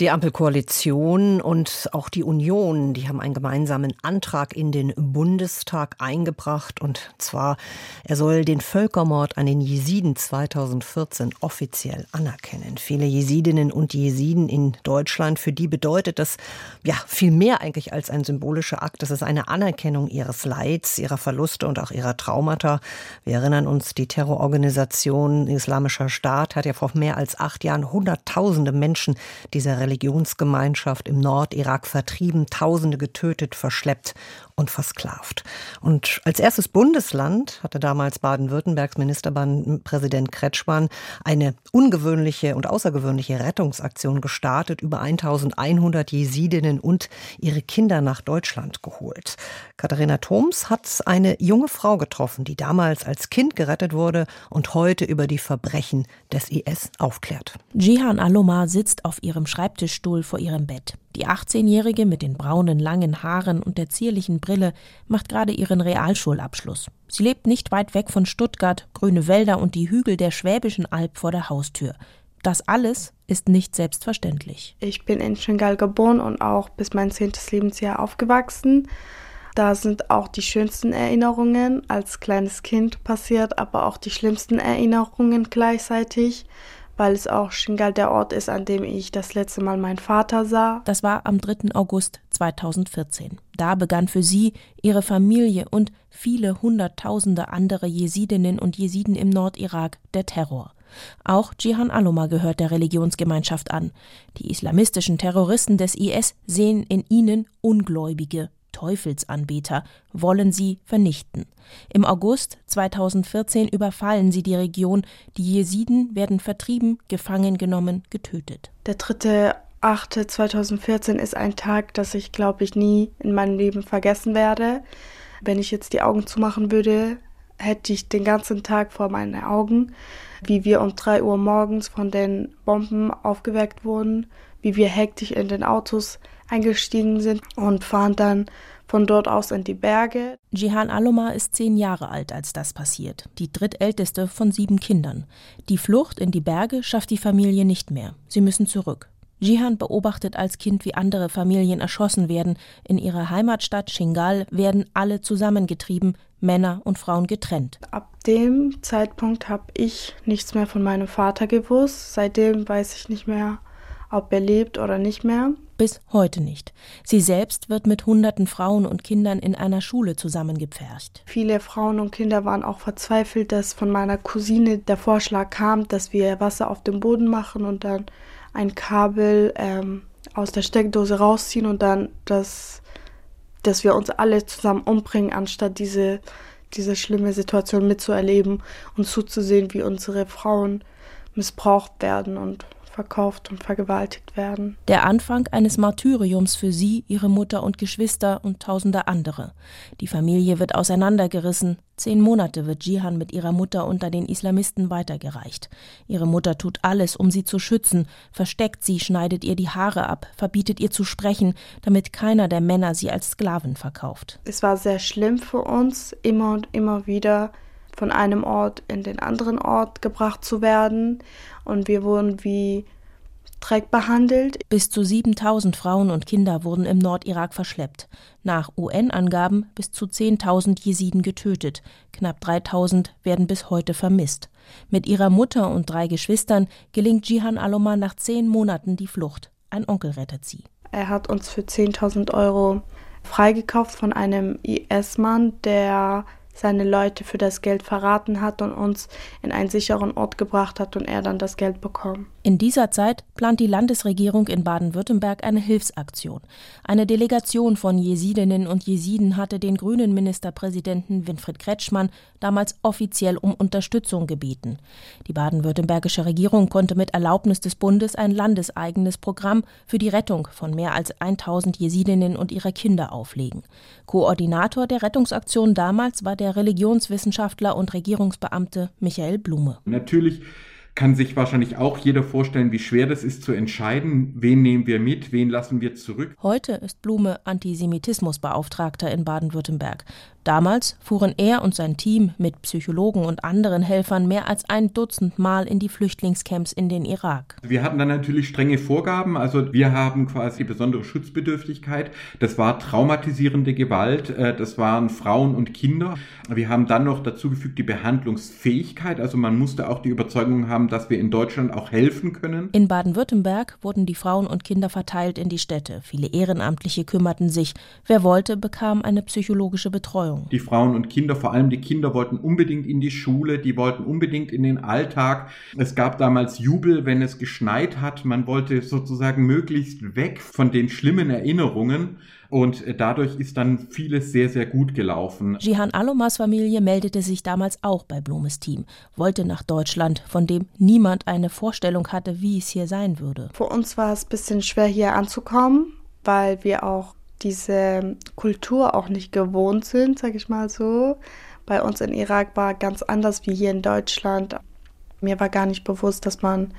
die Ampelkoalition und auch die Union, die haben einen gemeinsamen Antrag in den Bundestag eingebracht. Und zwar, er soll den Völkermord an den Jesiden 2014 offiziell anerkennen. Viele Jesidinnen und Jesiden in Deutschland, für die bedeutet das ja viel mehr eigentlich als ein symbolischer Akt. Das ist eine Anerkennung ihres Leids, ihrer Verluste und auch ihrer Traumata. Wir erinnern uns, die Terrororganisation Islamischer Staat hat ja vor mehr als acht Jahren Hunderttausende Menschen dieser Religionsgemeinschaft im Nordirak vertrieben, Tausende getötet, verschleppt und versklavt. Und als erstes Bundesland hatte damals Baden-Württembergs Ministerpräsident Kretschmann eine ungewöhnliche und außergewöhnliche Rettungsaktion gestartet, über 1100 Jesidinnen und ihre Kinder nach Deutschland geholt. Katharina Thoms hat eine junge Frau getroffen, die damals als Kind gerettet wurde und heute über die Verbrechen des IS aufklärt. Jihan Alomar sitzt auf ihrem Schreibtischstuhl vor ihrem Bett. Die 18-Jährige mit den braunen langen Haaren und der zierlichen Brille macht gerade ihren Realschulabschluss. Sie lebt nicht weit weg von Stuttgart, grüne Wälder und die Hügel der Schwäbischen Alb vor der Haustür. Das alles ist nicht selbstverständlich. Ich bin in Schengal geboren und auch bis mein zehntes Lebensjahr aufgewachsen. Da sind auch die schönsten Erinnerungen als kleines Kind passiert, aber auch die schlimmsten Erinnerungen gleichzeitig weil es auch Shingal der Ort ist, an dem ich das letzte Mal meinen Vater sah. Das war am 3. August 2014. Da begann für sie, ihre Familie und viele Hunderttausende andere Jesidinnen und Jesiden im Nordirak der Terror. Auch Jihan Aloma gehört der Religionsgemeinschaft an. Die islamistischen Terroristen des IS sehen in ihnen Ungläubige Teufelsanbeter, wollen sie vernichten. Im August 2014 überfallen sie die Region. Die Jesiden werden vertrieben, gefangen genommen, getötet. Der 3.8.2014 ist ein Tag, das ich, glaube ich, nie in meinem Leben vergessen werde. Wenn ich jetzt die Augen zumachen würde, hätte ich den ganzen Tag vor meinen Augen, wie wir um 3 Uhr morgens von den Bomben aufgeweckt wurden, wie wir hektisch in den Autos eingestiegen sind und fahren dann von dort aus in die Berge. Jihan Aloma ist zehn Jahre alt, als das passiert, die drittälteste von sieben Kindern. Die Flucht in die Berge schafft die Familie nicht mehr. Sie müssen zurück. Jihan beobachtet als Kind, wie andere Familien erschossen werden. In ihrer Heimatstadt Shingal werden alle zusammengetrieben, Männer und Frauen getrennt. Ab dem Zeitpunkt habe ich nichts mehr von meinem Vater gewusst. Seitdem weiß ich nicht mehr, ob er lebt oder nicht mehr. Bis heute nicht. Sie selbst wird mit hunderten Frauen und Kindern in einer Schule zusammengepfercht. Viele Frauen und Kinder waren auch verzweifelt, dass von meiner Cousine der Vorschlag kam, dass wir Wasser auf dem Boden machen und dann ein Kabel ähm, aus der Steckdose rausziehen und dann das, dass wir uns alle zusammen umbringen, anstatt diese, diese schlimme Situation mitzuerleben und zuzusehen, wie unsere Frauen missbraucht werden und verkauft und vergewaltigt werden. Der Anfang eines Martyriums für sie, ihre Mutter und Geschwister und tausende andere. Die Familie wird auseinandergerissen. Zehn Monate wird Jihan mit ihrer Mutter unter den Islamisten weitergereicht. Ihre Mutter tut alles, um sie zu schützen, versteckt sie, schneidet ihr die Haare ab, verbietet ihr zu sprechen, damit keiner der Männer sie als Sklaven verkauft. Es war sehr schlimm für uns, immer und immer wieder von einem Ort in den anderen Ort gebracht zu werden und wir wurden wie Dreck behandelt. Bis zu 7000 Frauen und Kinder wurden im Nordirak verschleppt. Nach UN-Angaben bis zu 10.000 Jesiden getötet. Knapp 3000 werden bis heute vermisst. Mit ihrer Mutter und drei Geschwistern gelingt Jihan Aloma nach zehn Monaten die Flucht. Ein Onkel rettet sie. Er hat uns für 10.000 Euro freigekauft von einem IS-Mann, der seine Leute für das Geld verraten hat und uns in einen sicheren Ort gebracht hat und er dann das Geld bekommen. In dieser Zeit plant die Landesregierung in Baden-Württemberg eine Hilfsaktion. Eine Delegation von Jesidinnen und Jesiden hatte den grünen Ministerpräsidenten Winfried Kretschmann damals offiziell um Unterstützung gebeten. Die baden-württembergische Regierung konnte mit Erlaubnis des Bundes ein landeseigenes Programm für die Rettung von mehr als 1000 Jesidinnen und ihrer Kinder auflegen. Koordinator der Rettungsaktion damals war der Religionswissenschaftler und Regierungsbeamte Michael Blume. Natürlich kann sich wahrscheinlich auch jeder vorstellen, wie schwer das ist zu entscheiden, wen nehmen wir mit, wen lassen wir zurück. Heute ist Blume Antisemitismusbeauftragter in Baden-Württemberg. Damals fuhren er und sein Team mit Psychologen und anderen Helfern mehr als ein Dutzend Mal in die Flüchtlingscamps in den Irak. Wir hatten dann natürlich strenge Vorgaben. Also wir haben quasi besondere Schutzbedürftigkeit. Das war traumatisierende Gewalt. Äh, das waren Frauen und Kinder. Wir haben dann noch dazu gefügt die Behandlungsfähigkeit. Also man musste auch die Überzeugung haben, dass wir in Deutschland auch helfen können. In Baden-Württemberg wurden die Frauen und Kinder verteilt in die Städte. Viele Ehrenamtliche kümmerten sich. Wer wollte, bekam eine psychologische Betreuung. Betreuung. Die Frauen und Kinder, vor allem die Kinder, wollten unbedingt in die Schule, die wollten unbedingt in den Alltag. Es gab damals Jubel, wenn es geschneit hat. Man wollte sozusagen möglichst weg von den schlimmen Erinnerungen. Und dadurch ist dann vieles sehr, sehr gut gelaufen. Jihan Alomas Familie meldete sich damals auch bei Blumes Team, wollte nach Deutschland, von dem niemand eine Vorstellung hatte, wie es hier sein würde. Für uns war es ein bisschen schwer, hier anzukommen, weil wir auch diese Kultur auch nicht gewohnt sind, sag ich mal so. Bei uns in Irak war ganz anders wie hier in Deutschland. Mir war gar nicht bewusst, dass man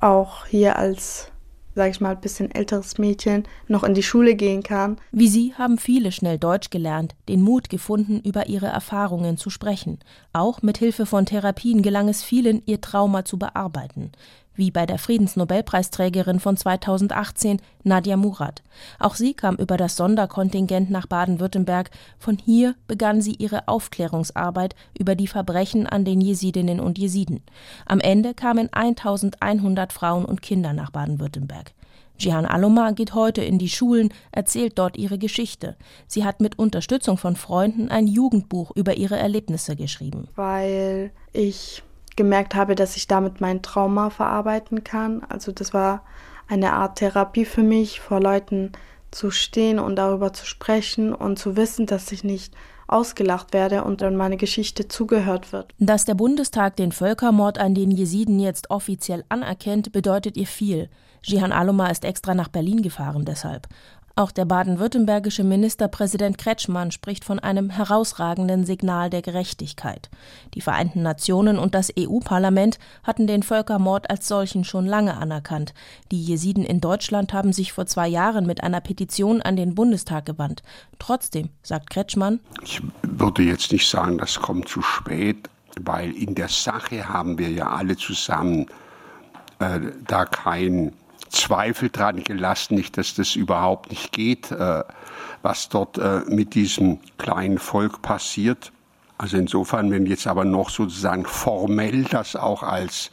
auch hier als sag ich mal, ein bisschen älteres Mädchen noch in die Schule gehen kann. Wie sie haben viele schnell Deutsch gelernt, den Mut gefunden, über ihre Erfahrungen zu sprechen. Auch mit Hilfe von Therapien gelang es vielen, ihr Trauma zu bearbeiten wie bei der Friedensnobelpreisträgerin von 2018, Nadia Murad. Auch sie kam über das Sonderkontingent nach Baden-Württemberg. Von hier begann sie ihre Aufklärungsarbeit über die Verbrechen an den Jesidinnen und Jesiden. Am Ende kamen 1100 Frauen und Kinder nach Baden-Württemberg. Jihan Alomar geht heute in die Schulen, erzählt dort ihre Geschichte. Sie hat mit Unterstützung von Freunden ein Jugendbuch über ihre Erlebnisse geschrieben. Weil ich gemerkt habe, dass ich damit mein Trauma verarbeiten kann. Also das war eine Art Therapie für mich, vor Leuten zu stehen und darüber zu sprechen und zu wissen, dass ich nicht ausgelacht werde und dann meine Geschichte zugehört wird. Dass der Bundestag den Völkermord an den Jesiden jetzt offiziell anerkennt, bedeutet ihr viel. Jihan Aloma ist extra nach Berlin gefahren deshalb. Auch der baden-württembergische Ministerpräsident Kretschmann spricht von einem herausragenden Signal der Gerechtigkeit. Die Vereinten Nationen und das EU-Parlament hatten den Völkermord als solchen schon lange anerkannt. Die Jesiden in Deutschland haben sich vor zwei Jahren mit einer Petition an den Bundestag gewandt. Trotzdem, sagt Kretschmann, ich würde jetzt nicht sagen, das kommt zu spät, weil in der Sache haben wir ja alle zusammen äh, da kein Zweifel dran gelassen, nicht, dass das überhaupt nicht geht, äh, was dort äh, mit diesem kleinen Volk passiert. Also insofern, wenn jetzt aber noch sozusagen formell das auch als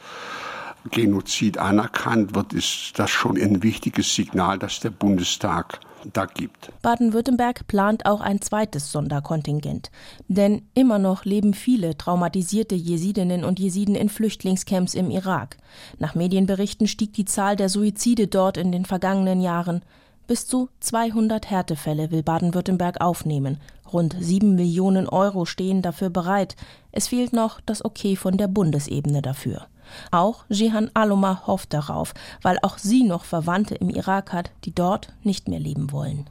Genozid anerkannt wird, ist das schon ein wichtiges Signal, dass der Bundestag da gibt. Baden-Württemberg plant auch ein zweites Sonderkontingent. Denn immer noch leben viele traumatisierte Jesidinnen und Jesiden in Flüchtlingscamps im Irak. Nach Medienberichten stieg die Zahl der Suizide dort in den vergangenen Jahren. Bis zu 200 Härtefälle will Baden-Württemberg aufnehmen. Rund 7 Millionen Euro stehen dafür bereit. Es fehlt noch das Okay von der Bundesebene dafür. Auch Jihan Aloma hofft darauf, weil auch sie noch Verwandte im Irak hat, die dort nicht mehr leben wollen.